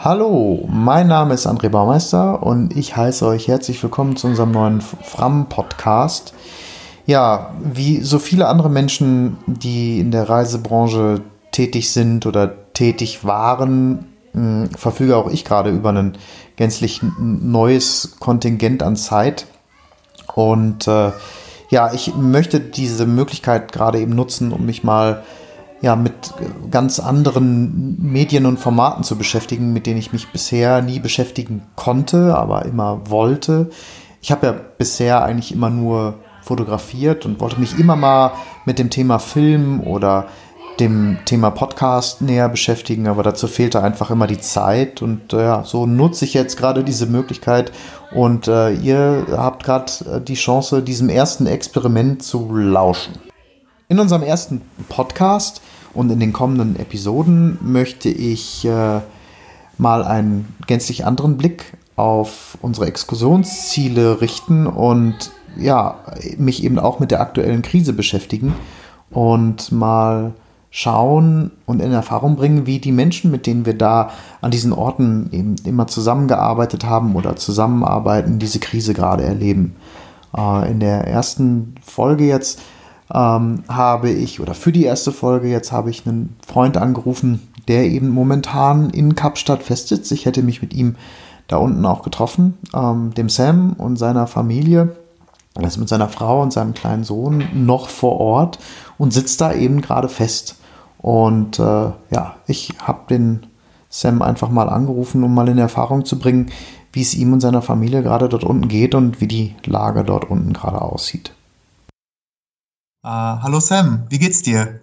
Hallo, mein Name ist André Baumeister und ich heiße euch herzlich willkommen zu unserem neuen Fram-Podcast. Ja, wie so viele andere Menschen, die in der Reisebranche tätig sind oder tätig waren, hm, verfüge auch ich gerade über ein gänzlich neues Kontingent an Zeit. Und äh, ja, ich möchte diese Möglichkeit gerade eben nutzen, um mich mal ja, mit ganz anderen Medien und Formaten zu beschäftigen, mit denen ich mich bisher nie beschäftigen konnte, aber immer wollte. Ich habe ja bisher eigentlich immer nur fotografiert und wollte mich immer mal mit dem Thema Film oder dem Thema Podcast näher beschäftigen, aber dazu fehlte einfach immer die Zeit und äh, ja, so nutze ich jetzt gerade diese Möglichkeit und äh, ihr habt gerade äh, die Chance, diesem ersten Experiment zu lauschen. In unserem ersten Podcast und in den kommenden Episoden möchte ich äh, mal einen gänzlich anderen Blick auf unsere Exkursionsziele richten und ja, mich eben auch mit der aktuellen Krise beschäftigen und mal schauen und in Erfahrung bringen, wie die Menschen, mit denen wir da an diesen Orten eben immer zusammengearbeitet haben oder zusammenarbeiten, diese Krise gerade erleben. Äh, in der ersten Folge jetzt ähm, habe ich, oder für die erste Folge jetzt habe ich einen Freund angerufen, der eben momentan in Kapstadt festsitzt. Ich hätte mich mit ihm da unten auch getroffen, ähm, dem Sam und seiner Familie. Er ist mit seiner Frau und seinem kleinen Sohn noch vor Ort und sitzt da eben gerade fest. Und äh, ja, ich habe den Sam einfach mal angerufen, um mal in Erfahrung zu bringen, wie es ihm und seiner Familie gerade dort unten geht und wie die Lage dort unten gerade aussieht. Uh, hallo Sam, wie geht's dir?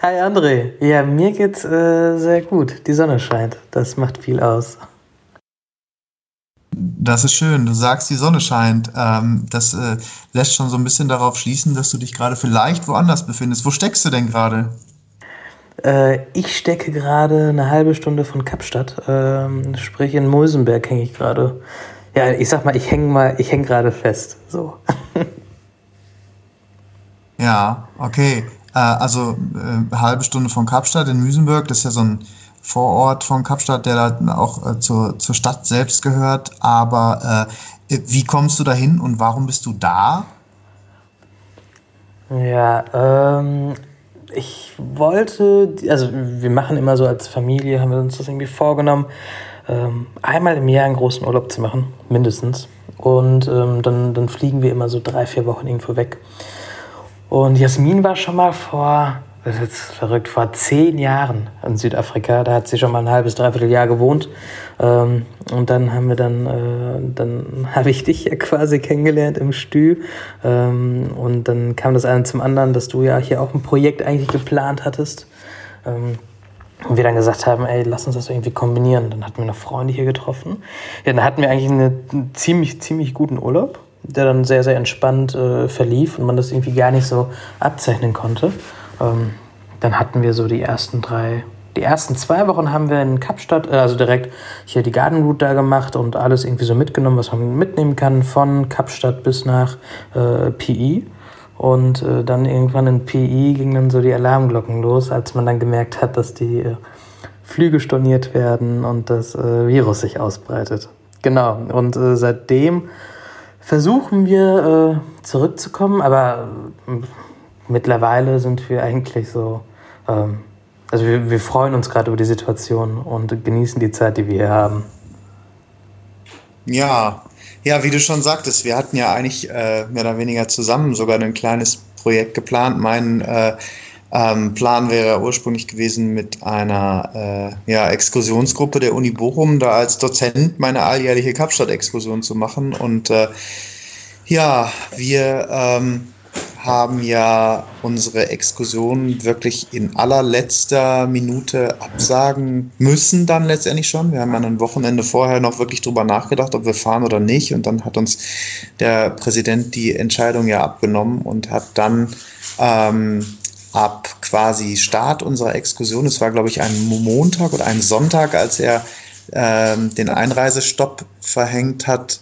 Hi André, ja, mir geht's äh, sehr gut. Die Sonne scheint, das macht viel aus. Das ist schön, du sagst, die Sonne scheint. Ähm, das äh, lässt schon so ein bisschen darauf schließen, dass du dich gerade vielleicht woanders befindest. Wo steckst du denn gerade? Äh, ich stecke gerade eine halbe Stunde von Kapstadt, ähm, sprich in Mosenberg hänge ich gerade. Ja, ich sag mal, ich hänge mal, ich hänge gerade fest. So. Ja, okay. Äh, also äh, halbe Stunde von Kapstadt in Müsenburg, das ist ja so ein Vorort von Kapstadt, der da auch äh, zur, zur Stadt selbst gehört. Aber äh, wie kommst du dahin und warum bist du da? Ja, ähm, ich wollte, also wir machen immer so als Familie, haben wir uns das irgendwie vorgenommen, ähm, einmal im Jahr einen großen Urlaub zu machen, mindestens. Und ähm, dann, dann fliegen wir immer so drei, vier Wochen irgendwo weg. Und Jasmin war schon mal vor, das ist jetzt verrückt, vor zehn Jahren in Südafrika. Da hat sie schon mal ein halbes, dreiviertel Jahr gewohnt. Ähm, und dann haben wir dann, äh, dann habe ich dich ja quasi kennengelernt im Stü. Ähm, und dann kam das eine zum anderen, dass du ja hier auch ein Projekt eigentlich geplant hattest. Ähm, und wir dann gesagt haben, ey, lass uns das irgendwie kombinieren. Dann hatten wir eine Freundin hier getroffen. Ja, dann hatten wir eigentlich einen ziemlich, ziemlich guten Urlaub der dann sehr, sehr entspannt äh, verlief und man das irgendwie gar nicht so abzeichnen konnte. Ähm, dann hatten wir so die ersten drei, die ersten zwei Wochen haben wir in Kapstadt, äh, also direkt hier die Garden Route da gemacht und alles irgendwie so mitgenommen, was man mitnehmen kann, von Kapstadt bis nach äh, PI. Und äh, dann irgendwann in PI gingen dann so die Alarmglocken los, als man dann gemerkt hat, dass die äh, Flüge storniert werden und das äh, Virus sich ausbreitet. Genau, und äh, seitdem versuchen wir äh, zurückzukommen, aber äh, mittlerweile sind wir eigentlich so, ähm, also wir, wir freuen uns gerade über die Situation und genießen die Zeit, die wir hier haben. Ja, ja, wie du schon sagtest, wir hatten ja eigentlich äh, mehr oder weniger zusammen sogar ein kleines Projekt geplant. Mein äh, ähm, Plan wäre ursprünglich gewesen, mit einer äh, ja, Exkursionsgruppe der Uni Bochum da als Dozent meine alljährliche Kapstadt-Exkursion zu machen. Und äh, ja, wir ähm, haben ja unsere Exkursion wirklich in allerletzter Minute absagen müssen, dann letztendlich schon. Wir haben ja ein Wochenende vorher noch wirklich drüber nachgedacht, ob wir fahren oder nicht. Und dann hat uns der Präsident die Entscheidung ja abgenommen und hat dann ähm, ab quasi Start unserer Exkursion, es war glaube ich ein Montag oder ein Sonntag, als er ähm, den Einreisestopp verhängt hat,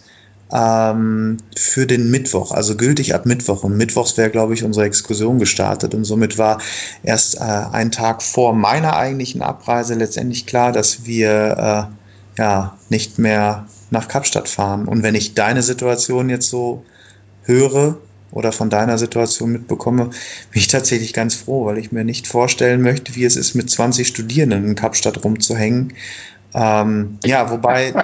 ähm, für den Mittwoch, also gültig ab Mittwoch. Und Mittwochs wäre, glaube ich, unsere Exkursion gestartet. Und somit war erst äh, ein Tag vor meiner eigentlichen Abreise letztendlich klar, dass wir äh, ja nicht mehr nach Kapstadt fahren. Und wenn ich deine Situation jetzt so höre oder von deiner Situation mitbekomme, bin ich tatsächlich ganz froh, weil ich mir nicht vorstellen möchte, wie es ist, mit 20 Studierenden in Kapstadt rumzuhängen. Ähm, ja, wobei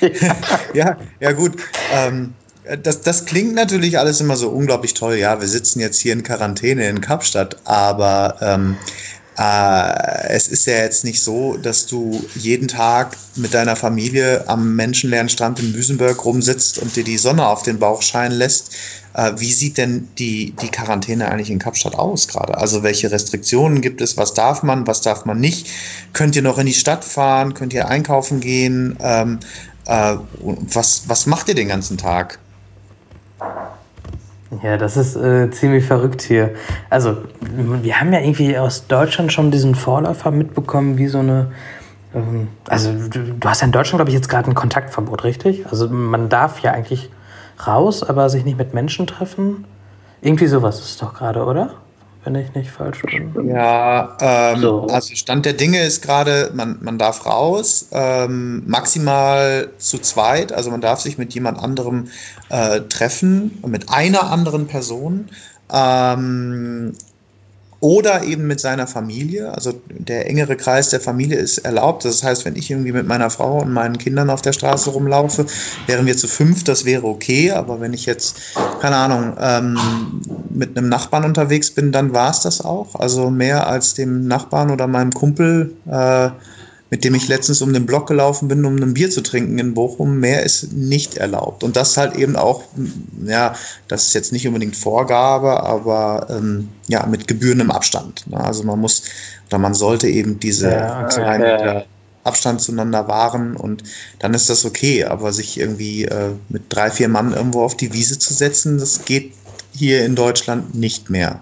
ja, ja gut. Ähm, das, das klingt natürlich alles immer so unglaublich toll. Ja, wir sitzen jetzt hier in Quarantäne in Kapstadt, aber ähm, äh, es ist ja jetzt nicht so, dass du jeden Tag mit deiner Familie am menschenleeren Strand in Müsenberg rumsitzt und dir die Sonne auf den Bauch scheinen lässt. Äh, wie sieht denn die, die Quarantäne eigentlich in Kapstadt aus gerade? Also welche Restriktionen gibt es? Was darf man, was darf man nicht? Könnt ihr noch in die Stadt fahren? Könnt ihr einkaufen gehen? Ähm, äh, was, was macht ihr den ganzen Tag? Ja, das ist äh, ziemlich verrückt hier. Also, wir haben ja irgendwie aus Deutschland schon diesen Vorläufer mitbekommen, wie so eine. Ähm, also, du, du, hast ja in Deutschland, glaube ich, jetzt gerade ein Kontaktverbot, richtig? Also, man darf ja eigentlich raus, aber sich nicht mit Menschen treffen. Irgendwie sowas ist doch gerade, oder? Wenn ich nicht falsch bin. Ja, ähm, so. also Stand der Dinge ist gerade, man, man darf raus, ähm, maximal zu zweit, also man darf sich mit jemand anderem äh, treffen, mit einer anderen Person. Ähm, oder eben mit seiner Familie. Also der engere Kreis der Familie ist erlaubt. Das heißt, wenn ich irgendwie mit meiner Frau und meinen Kindern auf der Straße rumlaufe, wären wir zu fünf, das wäre okay. Aber wenn ich jetzt, keine Ahnung, ähm, mit einem Nachbarn unterwegs bin, dann war es das auch. Also mehr als dem Nachbarn oder meinem Kumpel. Äh, mit dem ich letztens um den Block gelaufen bin, um ein Bier zu trinken in Bochum. Mehr ist nicht erlaubt. Und das halt eben auch, ja, das ist jetzt nicht unbedingt Vorgabe, aber ähm, ja, mit gebührendem Abstand. Ne? Also man muss oder man sollte eben diese ja, okay. Meter Abstand zueinander wahren und dann ist das okay. Aber sich irgendwie äh, mit drei, vier Mann irgendwo auf die Wiese zu setzen, das geht hier in Deutschland nicht mehr.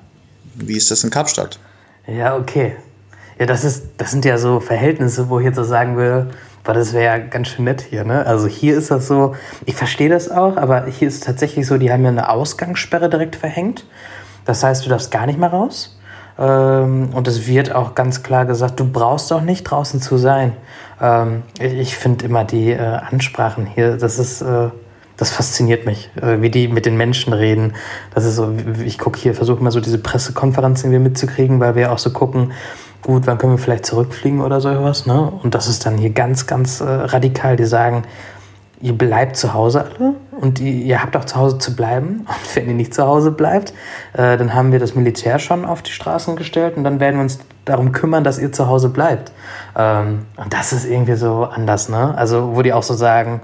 Wie ist das in Kapstadt? Ja, okay. Ja, das, ist, das sind ja so Verhältnisse, wo ich jetzt so sagen würde, weil das wäre ja ganz schön nett hier. Ne? Also hier ist das so, ich verstehe das auch, aber hier ist tatsächlich so, die haben ja eine Ausgangssperre direkt verhängt. Das heißt, du darfst gar nicht mehr raus. Ähm, und es wird auch ganz klar gesagt, du brauchst auch nicht draußen zu sein. Ähm, ich finde immer die äh, Ansprachen hier, das ist, äh, das fasziniert mich, äh, wie die mit den Menschen reden. Das ist so, ich gucke hier, versuche mal so diese Pressekonferenzen mitzukriegen, weil wir auch so gucken, gut, wann können wir vielleicht zurückfliegen oder so etwas. Ne? Und das ist dann hier ganz, ganz äh, radikal. Die sagen, ihr bleibt zu Hause alle und die, ihr habt auch zu Hause zu bleiben. Und wenn ihr nicht zu Hause bleibt, äh, dann haben wir das Militär schon auf die Straßen gestellt und dann werden wir uns darum kümmern, dass ihr zu Hause bleibt. Ähm, und das ist irgendwie so anders, ne? Also, wo die auch so sagen,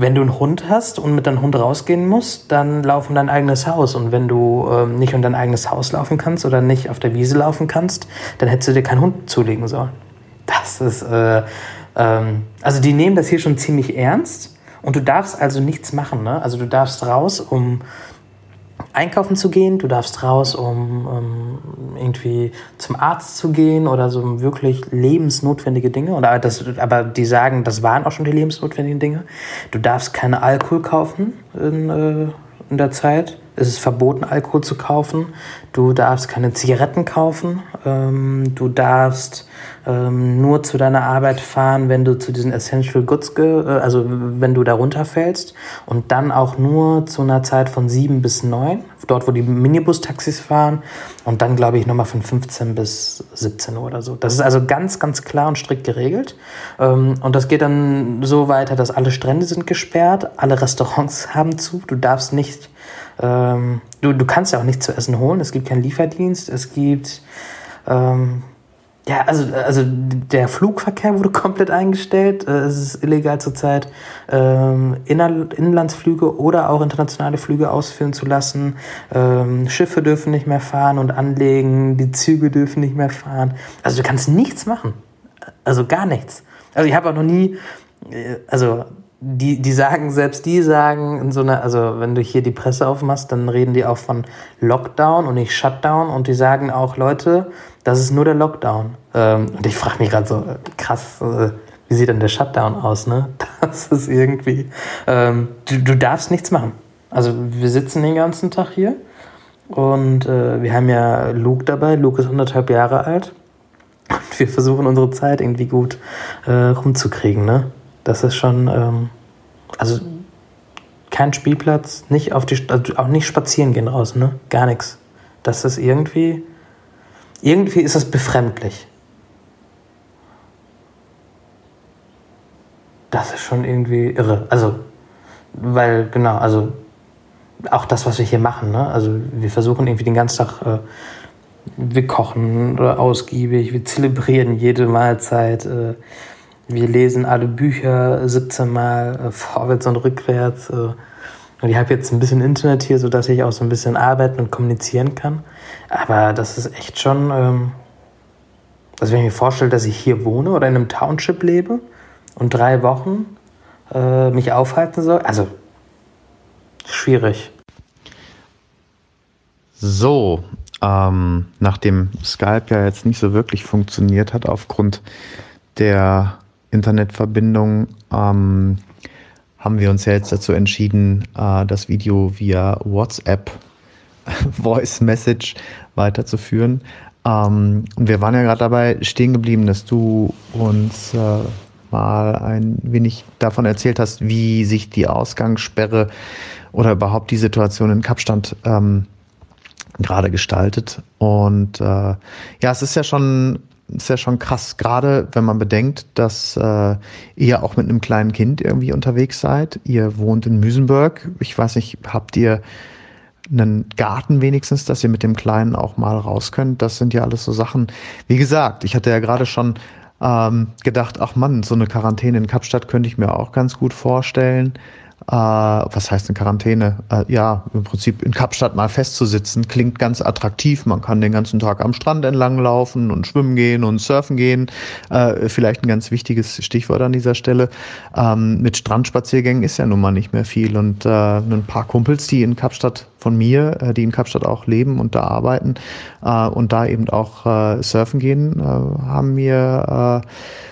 wenn du einen Hund hast und mit deinem Hund rausgehen musst, dann lauf um dein eigenes Haus. Und wenn du ähm, nicht um dein eigenes Haus laufen kannst oder nicht auf der Wiese laufen kannst, dann hättest du dir keinen Hund zulegen sollen. Das ist, äh, ähm, also die nehmen das hier schon ziemlich ernst. Und du darfst also nichts machen. Ne? Also du darfst raus, um einkaufen zu gehen, du darfst raus, um, um, irgendwie zum Arzt zu gehen oder so wirklich lebensnotwendige Dinge. Oder das, aber die sagen, das waren auch schon die lebensnotwendigen Dinge. Du darfst keine Alkohol kaufen in, äh, in der Zeit. Es ist verboten, Alkohol zu kaufen. Du darfst keine Zigaretten kaufen. Ähm, du darfst ähm, nur zu deiner Arbeit fahren, wenn du zu diesen Essential Goods, äh, also wenn du da runterfällst. Und dann auch nur zu einer Zeit von sieben bis neun, dort wo die Minibus-Taxis fahren. Und dann glaube ich nochmal von 15 bis 17 Uhr oder so. Das ist also ganz, ganz klar und strikt geregelt. Ähm, und das geht dann so weiter, dass alle Strände sind gesperrt, alle Restaurants haben zu. Du darfst nicht ähm, du, du kannst ja auch nichts zu essen holen. Es gibt keinen Lieferdienst. Es gibt. Ähm, ja, also, also der Flugverkehr wurde komplett eingestellt. Äh, es ist illegal zurzeit, ähm, Inlandsflüge oder auch internationale Flüge ausführen zu lassen. Ähm, Schiffe dürfen nicht mehr fahren und anlegen. Die Züge dürfen nicht mehr fahren. Also du kannst nichts machen. Also gar nichts. Also ich habe auch noch nie, äh, also die, die sagen, selbst die sagen in so einer, also wenn du hier die Presse aufmachst, dann reden die auch von Lockdown und nicht Shutdown und die sagen auch, Leute, das ist nur der Lockdown. Ähm, und ich frage mich gerade so, krass, äh, wie sieht denn der Shutdown aus, ne? Das ist irgendwie, ähm, du, du darfst nichts machen. Also wir sitzen den ganzen Tag hier und äh, wir haben ja Luke dabei. Luke ist anderthalb Jahre alt. Und wir versuchen unsere Zeit irgendwie gut äh, rumzukriegen, ne? Das ist schon, ähm, also kein Spielplatz, nicht auf die, also auch nicht spazieren gehen raus, ne? Gar nichts. Das ist irgendwie, irgendwie ist das befremdlich. Das ist schon irgendwie irre. Also, weil, genau, also auch das, was wir hier machen, ne? Also wir versuchen irgendwie den ganzen Tag, äh, wir kochen oder ausgiebig, wir zelebrieren jede Mahlzeit, äh, wir lesen alle Bücher 17 Mal äh, vorwärts und rückwärts. Äh, und ich habe jetzt ein bisschen Internet hier, sodass ich auch so ein bisschen arbeiten und kommunizieren kann. Aber das ist echt schon, ähm, also wenn ich mir vorstelle, dass ich hier wohne oder in einem Township lebe und drei Wochen äh, mich aufhalten soll, also schwierig. So, ähm, nachdem Skype ja jetzt nicht so wirklich funktioniert hat aufgrund der Internetverbindung, ähm, haben wir uns ja jetzt dazu entschieden, äh, das Video via WhatsApp Voice Message weiterzuführen. Ähm, und wir waren ja gerade dabei stehen geblieben, dass du uns äh, mal ein wenig davon erzählt hast, wie sich die Ausgangssperre oder überhaupt die Situation in Kapstadt ähm, gerade gestaltet. Und äh, ja, es ist ja schon ist ja schon krass, gerade wenn man bedenkt, dass äh, ihr auch mit einem kleinen Kind irgendwie unterwegs seid. Ihr wohnt in Müsenberg. Ich weiß nicht, habt ihr einen Garten wenigstens, dass ihr mit dem Kleinen auch mal raus könnt? Das sind ja alles so Sachen. Wie gesagt, ich hatte ja gerade schon ähm, gedacht, ach Mann, so eine Quarantäne in Kapstadt könnte ich mir auch ganz gut vorstellen. Äh, was heißt eine Quarantäne? Äh, ja, im Prinzip in Kapstadt mal festzusitzen, klingt ganz attraktiv. Man kann den ganzen Tag am Strand entlang laufen und schwimmen gehen und surfen gehen. Äh, vielleicht ein ganz wichtiges Stichwort an dieser Stelle. Ähm, mit Strandspaziergängen ist ja nun mal nicht mehr viel. Und äh, ein paar Kumpels, die in Kapstadt von mir, äh, die in Kapstadt auch leben und da arbeiten äh, und da eben auch äh, surfen gehen, äh, haben mir äh,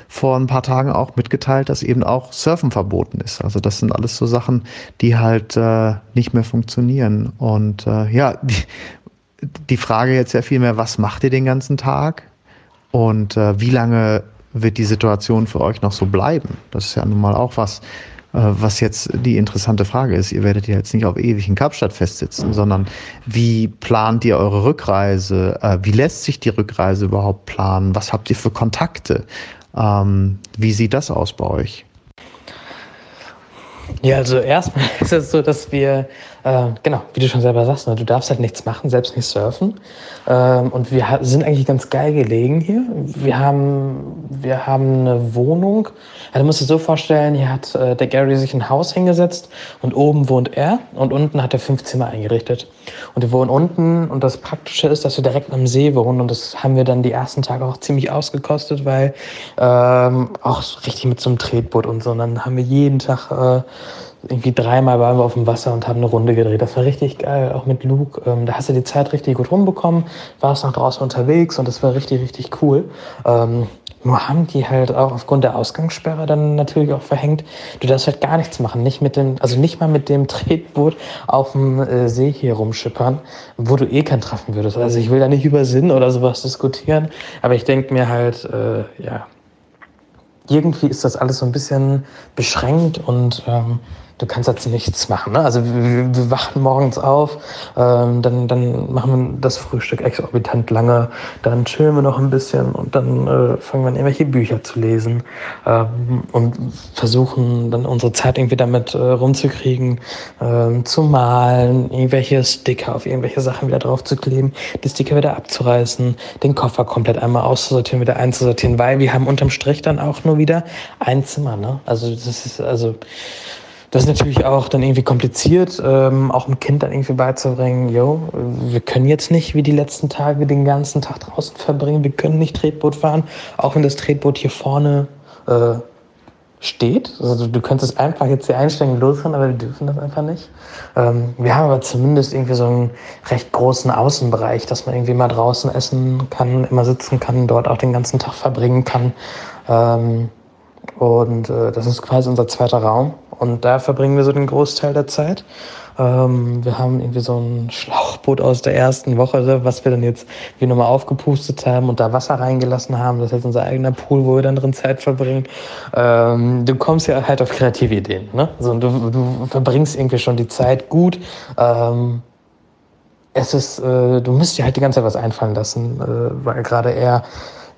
vor ein paar Tagen auch mitgeteilt, dass eben auch Surfen verboten ist. Also das sind alles so Sachen, die halt äh, nicht mehr funktionieren. Und äh, ja, die, die Frage jetzt ja vielmehr, was macht ihr den ganzen Tag? Und äh, wie lange wird die Situation für euch noch so bleiben? Das ist ja nun mal auch was, was jetzt die interessante Frage ist. Ihr werdet ja jetzt nicht auf ewig in Kapstadt festsitzen, sondern wie plant ihr eure Rückreise? Äh, wie lässt sich die Rückreise überhaupt planen? Was habt ihr für Kontakte? Ähm, wie sieht das aus bei euch? Ja, also erstmal ist es so, dass wir, äh, genau, wie du schon selber sagst, ne, du darfst halt nichts machen, selbst nicht surfen. Ähm, und wir sind eigentlich ganz geil gelegen hier. Wir haben, wir haben eine Wohnung. Also, du musst dir so vorstellen, hier hat äh, der Gary sich ein Haus hingesetzt und oben wohnt er und unten hat er fünf Zimmer eingerichtet. Und wir wohnen unten und das Praktische ist, dass wir direkt am See wohnen und das haben wir dann die ersten Tage auch ziemlich ausgekostet, weil ähm, auch richtig mit so einem Tretboot und so. Und dann haben wir jeden Tag äh, irgendwie dreimal waren wir auf dem Wasser und haben eine Runde gedreht. Das war richtig geil, auch mit Luke. Ähm, da hast du die Zeit richtig gut rumbekommen, warst noch draußen unterwegs und das war richtig, richtig cool. Ähm, nur haben die halt auch aufgrund der Ausgangssperre dann natürlich auch verhängt. Du darfst halt gar nichts machen, nicht mit dem, also nicht mal mit dem Tretboot auf dem äh, See hier rumschippern, wo du eh keinen treffen würdest. Also ich will da nicht über Sinn oder sowas diskutieren, aber ich denke mir halt, äh, ja, irgendwie ist das alles so ein bisschen beschränkt und ähm, du kannst jetzt nichts machen. Ne? Also wir, wir wachen morgens auf, ähm, dann, dann machen wir das Frühstück exorbitant lange, dann chillen wir noch ein bisschen und dann äh, fangen wir an, irgendwelche Bücher zu lesen ähm, und versuchen dann unsere Zeit irgendwie damit äh, rumzukriegen, ähm, zu malen, irgendwelche Sticker auf irgendwelche Sachen wieder drauf zu kleben, die Sticker wieder abzureißen, den Koffer komplett einmal auszusortieren, wieder einzusortieren, weil wir haben unterm Strich dann auch nur wieder ein Zimmer. Ne? Also das ist also das ist natürlich auch dann irgendwie kompliziert, ähm, auch dem Kind dann irgendwie beizubringen, yo, wir können jetzt nicht wie die letzten Tage den ganzen Tag draußen verbringen, wir können nicht Tretboot fahren, auch wenn das Tretboot hier vorne äh, steht. Also du könntest es einfach jetzt hier einsteigen und losfahren, aber wir dürfen das einfach nicht. Ähm, wir haben aber zumindest irgendwie so einen recht großen Außenbereich, dass man irgendwie mal draußen essen kann, immer sitzen kann, dort auch den ganzen Tag verbringen kann. Ähm, Und äh, das ist quasi unser zweiter Raum. Und da verbringen wir so den Großteil der Zeit. Ähm, wir haben irgendwie so ein Schlauchboot aus der ersten Woche, was wir dann jetzt wie nochmal aufgepustet haben und da Wasser reingelassen haben. Das ist jetzt unser eigener Pool, wo wir dann drin Zeit verbringen. Ähm, du kommst ja halt auf kreative Ideen. Ne? Also, du, du verbringst irgendwie schon die Zeit gut. Ähm, es ist, äh, du musst dir halt die ganze Zeit was einfallen lassen, äh, weil gerade er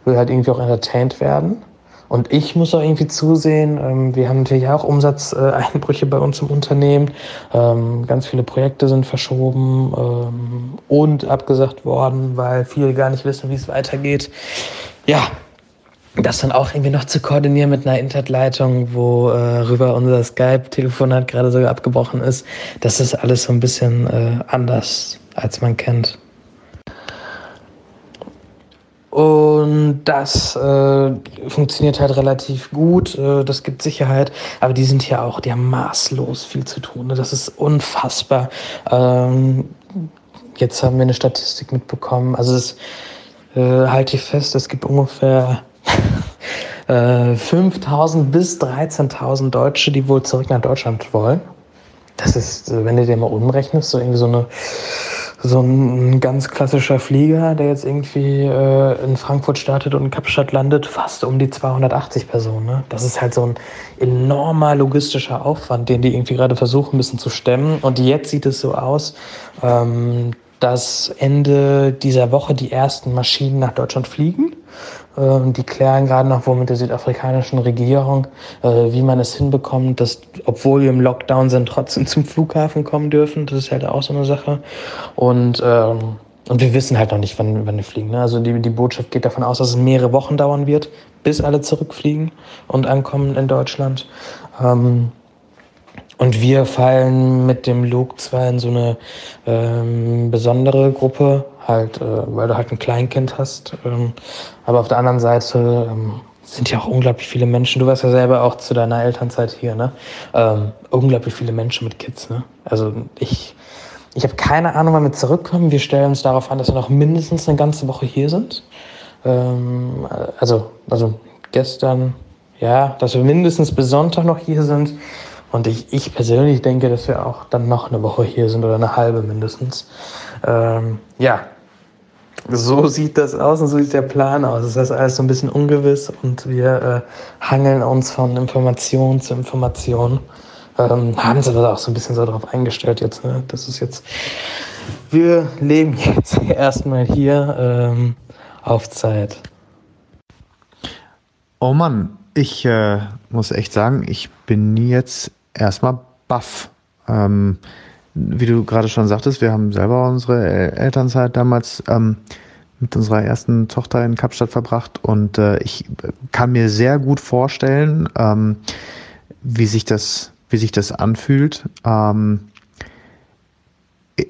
will halt irgendwie auch entertained werden. Und ich muss auch irgendwie zusehen, ähm, wir haben natürlich auch Umsatzeinbrüche bei uns im Unternehmen. Ähm, ganz viele Projekte sind verschoben ähm, und abgesagt worden, weil viele gar nicht wissen, wie es weitergeht. Ja, das dann auch irgendwie noch zu koordinieren mit einer Internetleitung, wo äh, rüber unser Skype-Telefonat gerade sogar abgebrochen ist, das ist alles so ein bisschen äh, anders, als man kennt. Und das äh, funktioniert halt relativ gut. Äh, das gibt Sicherheit. Aber die sind ja auch, die haben maßlos viel zu tun. Ne? Das ist unfassbar. Ähm, jetzt haben wir eine Statistik mitbekommen. Also das äh, halte ich fest, es gibt ungefähr äh, 5.000 bis 13.000 Deutsche, die wohl zurück nach Deutschland wollen. Das ist, äh, wenn du dir mal umrechnest, so irgendwie so eine so ein ganz klassischer Flieger, der jetzt irgendwie äh, in Frankfurt startet und in Kapstadt landet, fast um die 280 Personen. Ne? Das ist halt so ein enormer logistischer Aufwand, den die irgendwie gerade versuchen müssen zu stemmen. Und jetzt sieht es so aus, ähm, dass Ende dieser Woche die ersten Maschinen nach Deutschland fliegen. Äh, die klären gerade noch wohl mit der südafrikanischen Regierung, äh, wie man es hinbekommt, dass, obwohl wir im Lockdown sind, trotzdem zum Flughafen kommen dürfen. Das ist halt auch so eine Sache. Und, ähm, und wir wissen halt noch nicht, wann, wann wir fliegen. Ne? Also die, die Botschaft geht davon aus, dass es mehrere Wochen dauern wird, bis alle zurückfliegen und ankommen in Deutschland. Ähm, und wir fallen mit dem Luke zwar in so eine ähm, besondere Gruppe, halt, äh, weil du halt ein Kleinkind hast. Ähm, aber auf der anderen Seite ähm, sind ja auch unglaublich viele Menschen. Du warst ja selber auch zu deiner Elternzeit hier, ne? Ähm, unglaublich viele Menschen mit Kids, ne? Also ich, ich habe keine Ahnung, wann wir zurückkommen. Wir stellen uns darauf an, dass wir noch mindestens eine ganze Woche hier sind. Ähm, also, also gestern, ja, dass wir mindestens bis Sonntag noch hier sind. Und ich, ich persönlich denke, dass wir auch dann noch eine Woche hier sind oder eine halbe mindestens. Ähm, ja, so sieht das aus und so sieht der Plan aus. Das ist alles so ein bisschen ungewiss und wir äh, hangeln uns von Information zu Information. Ähm, haben uns aber auch so ein bisschen so darauf eingestellt jetzt. Ne? Das ist jetzt, wir leben jetzt erstmal hier ähm, auf Zeit. Oh Mann, ich äh, muss echt sagen, ich bin jetzt erstmal baff. Ähm, wie du gerade schon sagtest, wir haben selber unsere Elternzeit damals ähm, mit unserer ersten Tochter in Kapstadt verbracht und äh, ich kann mir sehr gut vorstellen, ähm, wie sich das, wie sich das anfühlt. Ähm,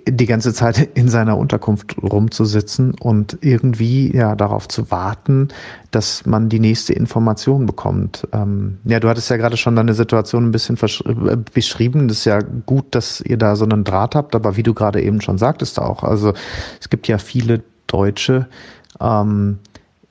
die ganze Zeit in seiner Unterkunft rumzusitzen und irgendwie ja darauf zu warten, dass man die nächste Information bekommt. Ähm, ja, du hattest ja gerade schon deine Situation ein bisschen äh, beschrieben. Das ist ja gut, dass ihr da so einen Draht habt, aber wie du gerade eben schon sagtest auch, also es gibt ja viele Deutsche, ähm,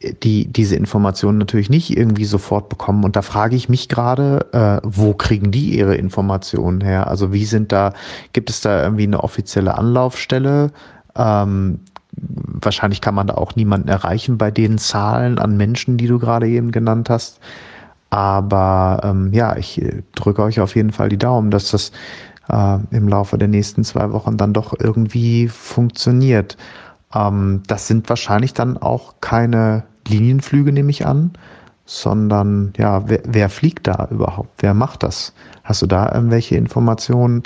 die diese Informationen natürlich nicht irgendwie sofort bekommen. Und da frage ich mich gerade, äh, wo kriegen die ihre Informationen her? Also wie sind da, gibt es da irgendwie eine offizielle Anlaufstelle? Ähm, wahrscheinlich kann man da auch niemanden erreichen bei den Zahlen an Menschen, die du gerade eben genannt hast. Aber ähm, ja, ich drücke euch auf jeden Fall die Daumen, dass das äh, im Laufe der nächsten zwei Wochen dann doch irgendwie funktioniert. Ähm, das sind wahrscheinlich dann auch keine Linienflüge, nehme ich an, sondern ja, wer, wer fliegt da überhaupt? Wer macht das? Hast du da irgendwelche Informationen?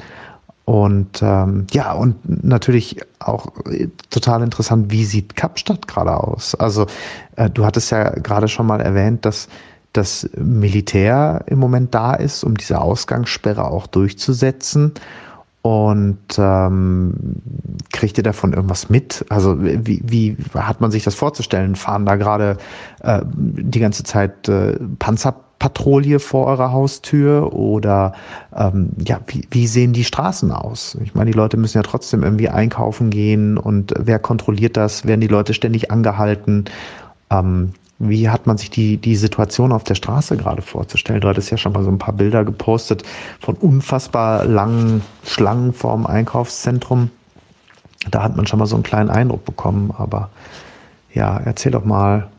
Und ähm, ja, und natürlich auch äh, total interessant, wie sieht Kapstadt gerade aus? Also äh, du hattest ja gerade schon mal erwähnt, dass das Militär im Moment da ist, um diese Ausgangssperre auch durchzusetzen. Und ähm, kriegt ihr davon irgendwas mit? Also wie, wie hat man sich das vorzustellen? Fahren da gerade äh, die ganze Zeit äh, Panzerpatrouille vor eurer Haustür oder ähm, ja, wie, wie sehen die Straßen aus? Ich meine, die Leute müssen ja trotzdem irgendwie einkaufen gehen und wer kontrolliert das? Werden die Leute ständig angehalten? Ähm, wie hat man sich die, die Situation auf der Straße gerade vorzustellen? Du hattest ja schon mal so ein paar Bilder gepostet von unfassbar langen Schlangen vorm Einkaufszentrum. Da hat man schon mal so einen kleinen Eindruck bekommen, aber ja, erzähl doch mal,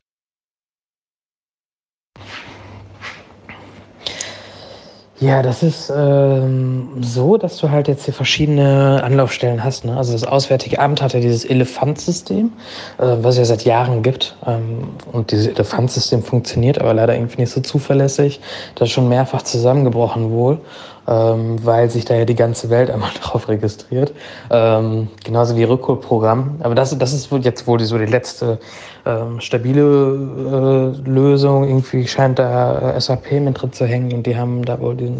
Ja, das ist ähm, so, dass du halt jetzt hier verschiedene Anlaufstellen hast. Ne? Also das Auswärtige Amt hat ja dieses Elefantsystem, äh, was es ja seit Jahren gibt. Ähm, und dieses Elefantsystem funktioniert aber leider irgendwie nicht so zuverlässig. Das ist schon mehrfach zusammengebrochen wohl ähm, weil sich da ja die ganze Welt einmal drauf registriert. Ähm, genauso wie Rückholprogramm. Aber das, das ist jetzt wohl die, so die letzte ähm, stabile äh, Lösung. Irgendwie scheint da SAP mit drin zu hängen und die haben da wohl die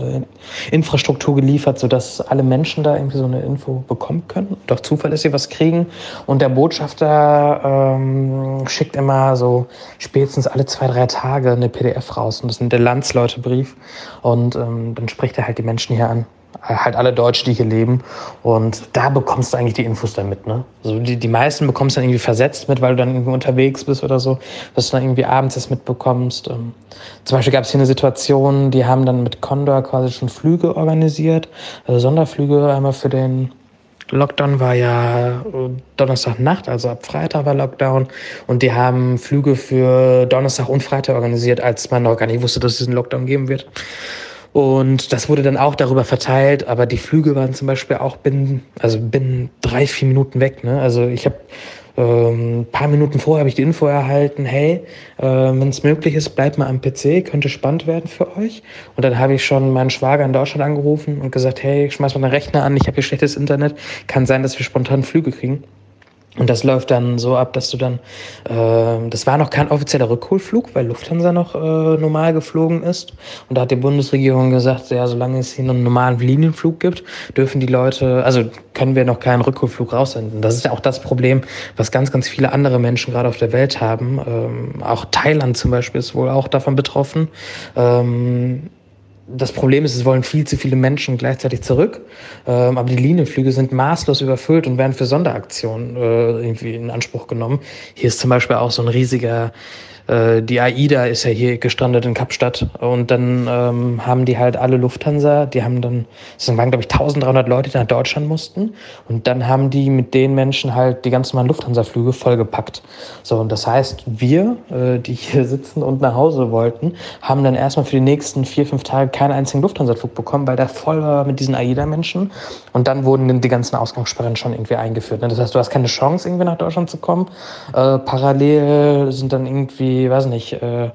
Infrastruktur geliefert, sodass alle Menschen da irgendwie so eine Info bekommen können auch zuverlässig was kriegen. Und der Botschafter ähm, schickt immer so spätestens alle zwei, drei Tage eine PDF raus. Und das ist der Landsleutebrief. Und ähm, dann spricht er halt die Menschen hier an. Halt alle Deutschen, die hier leben. Und da bekommst du eigentlich die Infos dann mit. Ne? Also die, die meisten bekommst du dann irgendwie versetzt mit, weil du dann irgendwie unterwegs bist oder so, dass du dann irgendwie abends das mitbekommst. Ähm, zum Beispiel gab es hier eine Situation, die haben dann mit Condor quasi schon Flüge organisiert, also Sonderflüge einmal für den Lockdown war ja äh, Donnerstagnacht, also ab Freitag war Lockdown. Und die haben Flüge für Donnerstag und Freitag organisiert, als man noch gar nicht wusste, dass es einen Lockdown geben wird. Und das wurde dann auch darüber verteilt, aber die Flüge waren zum Beispiel auch binnen, also binnen drei, vier Minuten weg. Ne? Also ich habe ähm, paar Minuten vorher habe ich die Info erhalten, hey, äh, wenn es möglich ist, bleibt mal am PC, könnte spannend werden für euch. Und dann habe ich schon meinen Schwager in Deutschland angerufen und gesagt, hey, schmeiß mal den Rechner an, ich habe hier schlechtes Internet, kann sein, dass wir spontan Flüge kriegen. Und das läuft dann so ab, dass du dann, äh, das war noch kein offizieller Rückholflug, weil Lufthansa noch äh, normal geflogen ist. Und da hat die Bundesregierung gesagt, ja, solange es hier einen normalen Linienflug gibt, dürfen die Leute, also können wir noch keinen Rückholflug raussenden. Das ist ja auch das Problem, was ganz, ganz viele andere Menschen gerade auf der Welt haben. Ähm, auch Thailand zum Beispiel ist wohl auch davon betroffen. Ähm, das Problem ist, es wollen viel zu viele Menschen gleichzeitig zurück, ähm, aber die Linienflüge sind maßlos überfüllt und werden für Sonderaktionen äh, irgendwie in Anspruch genommen. Hier ist zum Beispiel auch so ein riesiger äh, die AIDA ist ja hier gestrandet in Kapstadt und dann ähm, haben die halt alle Lufthansa, die haben dann, es waren glaube ich 1300 Leute, die nach Deutschland mussten und dann haben die mit den Menschen halt die ganz normalen Lufthansa-Flüge vollgepackt. So, und das heißt, wir, äh, die hier sitzen und nach Hause wollten, haben dann erstmal für die nächsten vier, fünf Tage keinen einzigen Lufthansa-Flug bekommen, weil der voll war mit diesen AIDA-Menschen und dann wurden die ganzen Ausgangssperren schon irgendwie eingeführt. Ne? Das heißt, du hast keine Chance, irgendwie nach Deutschland zu kommen. Äh, parallel sind dann irgendwie irgendwie, weiß nicht, äh,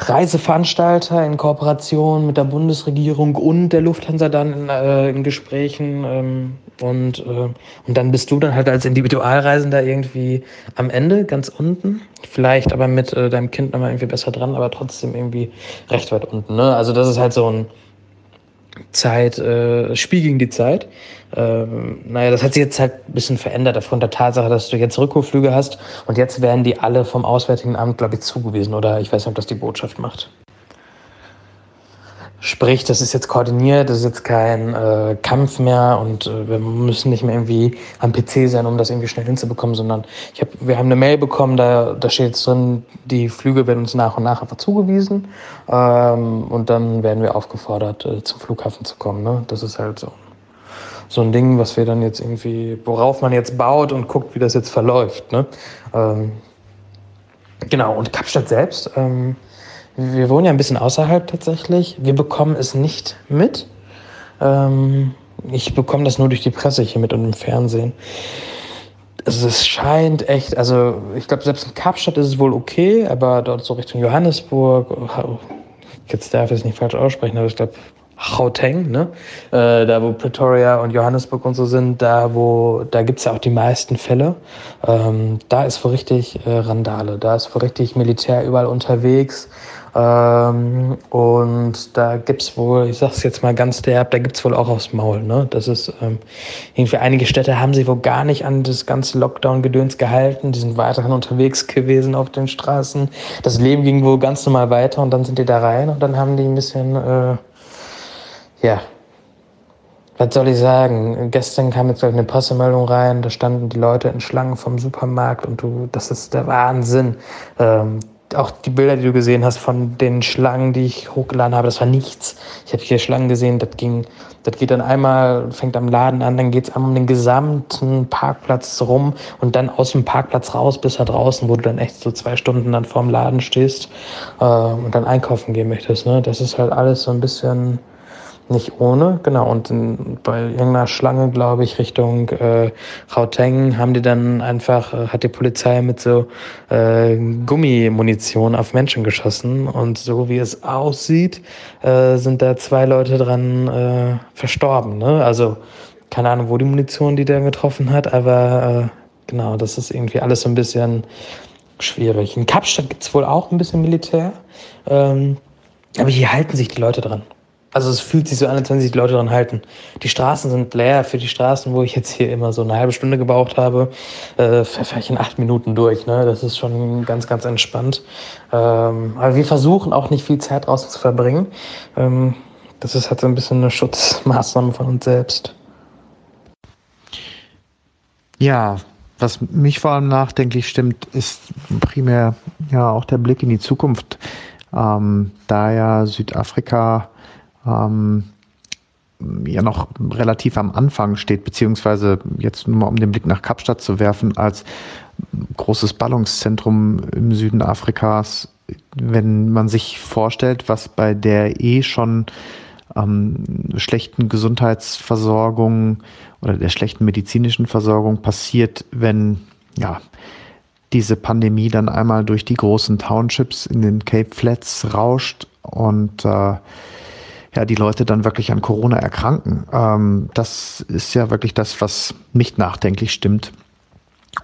Reiseveranstalter in Kooperation mit der Bundesregierung und der Lufthansa dann äh, in Gesprächen ähm, und, äh, und dann bist du dann halt als Individualreisender irgendwie am Ende, ganz unten, vielleicht aber mit äh, deinem Kind nochmal irgendwie besser dran, aber trotzdem irgendwie recht weit unten. Ne? Also das ist halt so ein Zeit, äh, Spiel gegen die Zeit. Ähm, naja, das hat sich jetzt halt ein bisschen verändert aufgrund der Tatsache, dass du jetzt Rückholflüge hast und jetzt werden die alle vom Auswärtigen Amt, glaube ich, zugewiesen oder ich weiß nicht, ob das die Botschaft macht. Sprich, das ist jetzt koordiniert, das ist jetzt kein äh, Kampf mehr und äh, wir müssen nicht mehr irgendwie am PC sein, um das irgendwie schnell hinzubekommen, sondern ich hab, wir haben eine Mail bekommen, da, da steht jetzt drin, die Flüge werden uns nach und nach einfach zugewiesen ähm, und dann werden wir aufgefordert, äh, zum Flughafen zu kommen. Ne? Das ist halt so, so ein Ding, was wir dann jetzt irgendwie, worauf man jetzt baut und guckt, wie das jetzt verläuft. Ne? Ähm, genau, und Kapstadt selbst. Ähm, wir wohnen ja ein bisschen außerhalb tatsächlich. Wir bekommen es nicht mit. Ähm, ich bekomme das nur durch die Presse hier mit und im Fernsehen. Also es scheint echt, also ich glaube, selbst in Kapstadt ist es wohl okay, aber dort so Richtung Johannesburg, jetzt darf ich es nicht falsch aussprechen, aber ich glaube Gauteng, ne? Äh, da wo Pretoria und Johannesburg und so sind, da wo, da gibt's ja auch die meisten Fälle. Ähm, da ist wohl richtig äh, Randale, da ist wohl richtig Militär überall unterwegs. Ähm, und da gibt's wohl, ich sag's jetzt mal ganz derb, da gibt's wohl auch aufs Maul. Ne? Das ist ähm, irgendwie einige Städte haben sich wohl gar nicht an das ganze Lockdown-Gedöns gehalten. Die sind weiterhin unterwegs gewesen auf den Straßen. Das Leben ging wohl ganz normal weiter und dann sind die da rein und dann haben die ein bisschen, äh, ja, was soll ich sagen? Gestern kam jetzt, eine Pressemeldung rein, da standen die Leute in Schlangen vom Supermarkt und du, das ist der Wahnsinn. Ähm, auch die Bilder, die du gesehen hast von den Schlangen, die ich hochgeladen habe, das war nichts. Ich habe hier Schlangen gesehen, das ging, das geht dann einmal, fängt am Laden an, dann geht es einmal um den gesamten Parkplatz rum und dann aus dem Parkplatz raus bis da draußen, wo du dann echt so zwei Stunden dann vorm Laden stehst äh, und dann einkaufen gehen möchtest. Ne? Das ist halt alles so ein bisschen nicht ohne, genau. Und in, bei irgendeiner Schlange, glaube ich, Richtung äh, Rauteng haben die dann einfach, äh, hat die Polizei mit so äh, Gummimunition auf Menschen geschossen. Und so wie es aussieht, äh, sind da zwei Leute dran äh, verstorben. Ne? Also keine Ahnung, wo die Munition die der getroffen hat, aber äh, genau, das ist irgendwie alles so ein bisschen schwierig. In Kapstadt gibt's wohl auch ein bisschen Militär. Ähm, aber hier halten sich die Leute dran. Also es fühlt sich so an, als wenn sich die Leute daran halten. Die Straßen sind leer. Für die Straßen, wo ich jetzt hier immer so eine halbe Stunde gebraucht habe, äh, fahre ich in acht Minuten durch. Ne? Das ist schon ganz, ganz entspannt. Ähm, aber wir versuchen auch nicht viel Zeit draußen zu verbringen. Ähm, das ist halt so ein bisschen eine Schutzmaßnahme von uns selbst. Ja, was mich vor allem nachdenklich stimmt, ist primär ja auch der Blick in die Zukunft. Ähm, da ja Südafrika ähm, ja noch relativ am Anfang steht, beziehungsweise jetzt nur mal um den Blick nach Kapstadt zu werfen, als großes Ballungszentrum im Süden Afrikas, wenn man sich vorstellt, was bei der eh schon ähm, schlechten Gesundheitsversorgung oder der schlechten medizinischen Versorgung passiert, wenn ja diese Pandemie dann einmal durch die großen Townships in den Cape Flats rauscht und äh, ja, die Leute dann wirklich an Corona erkranken. Ähm, das ist ja wirklich das, was mich nachdenklich stimmt.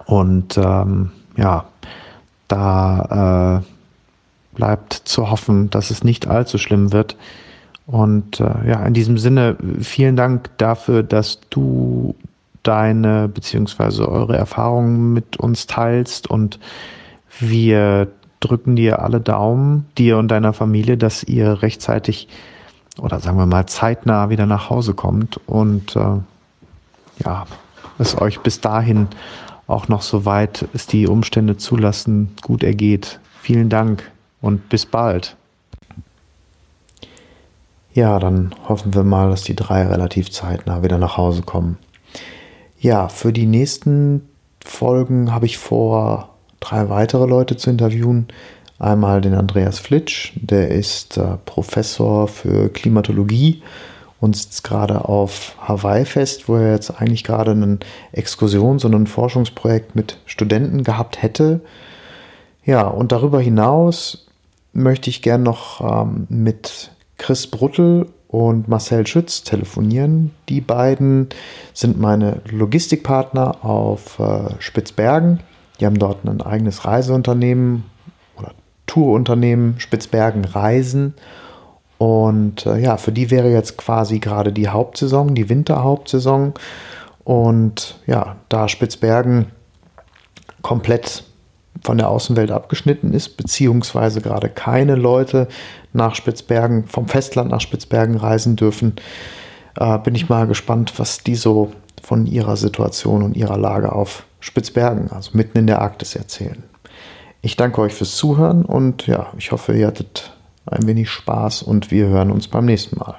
Und ähm, ja, da äh, bleibt zu hoffen, dass es nicht allzu schlimm wird. Und äh, ja, in diesem Sinne, vielen Dank dafür, dass du deine beziehungsweise eure Erfahrungen mit uns teilst und wir drücken dir alle Daumen, dir und deiner Familie, dass ihr rechtzeitig oder sagen wir mal zeitnah wieder nach Hause kommt und äh, ja, es euch bis dahin auch noch soweit es die Umstände zulassen, gut ergeht. Vielen Dank und bis bald. Ja, dann hoffen wir mal, dass die drei relativ zeitnah wieder nach Hause kommen. Ja, für die nächsten Folgen habe ich vor, drei weitere Leute zu interviewen. Einmal den Andreas Flitsch, der ist äh, Professor für Klimatologie und sitzt gerade auf Hawaii fest, wo er jetzt eigentlich gerade einen Exkursions- und ein Forschungsprojekt mit Studenten gehabt hätte. Ja, und darüber hinaus möchte ich gern noch ähm, mit Chris Bruttel und Marcel Schütz telefonieren. Die beiden sind meine Logistikpartner auf äh, Spitzbergen. Die haben dort ein eigenes Reiseunternehmen Tourunternehmen Spitzbergen Reisen. Und äh, ja, für die wäre jetzt quasi gerade die Hauptsaison, die Winterhauptsaison. Und ja, da Spitzbergen komplett von der Außenwelt abgeschnitten ist, beziehungsweise gerade keine Leute nach Spitzbergen, vom Festland nach Spitzbergen reisen dürfen, äh, bin ich mal gespannt, was die so von ihrer Situation und ihrer Lage auf Spitzbergen, also mitten in der Arktis, erzählen. Ich danke euch fürs Zuhören und ja, ich hoffe, ihr hattet ein wenig Spaß und wir hören uns beim nächsten Mal.